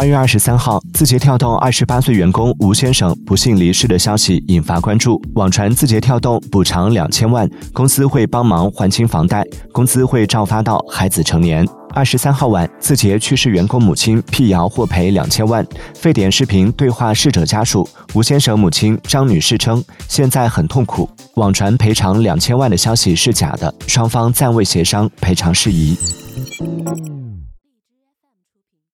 二月二十三号，字节跳动二十八岁员工吴先生不幸离世的消息引发关注。网传字节跳动补偿两千万，公司会帮忙还清房贷，工资会照发到孩子成年。二十三号晚，字节去世员工母亲辟谣获赔两千万。沸点视频对话逝者家属，吴先生母亲张女士称现在很痛苦。网传赔偿两千万的消息是假的，双方暂未协商赔偿事宜。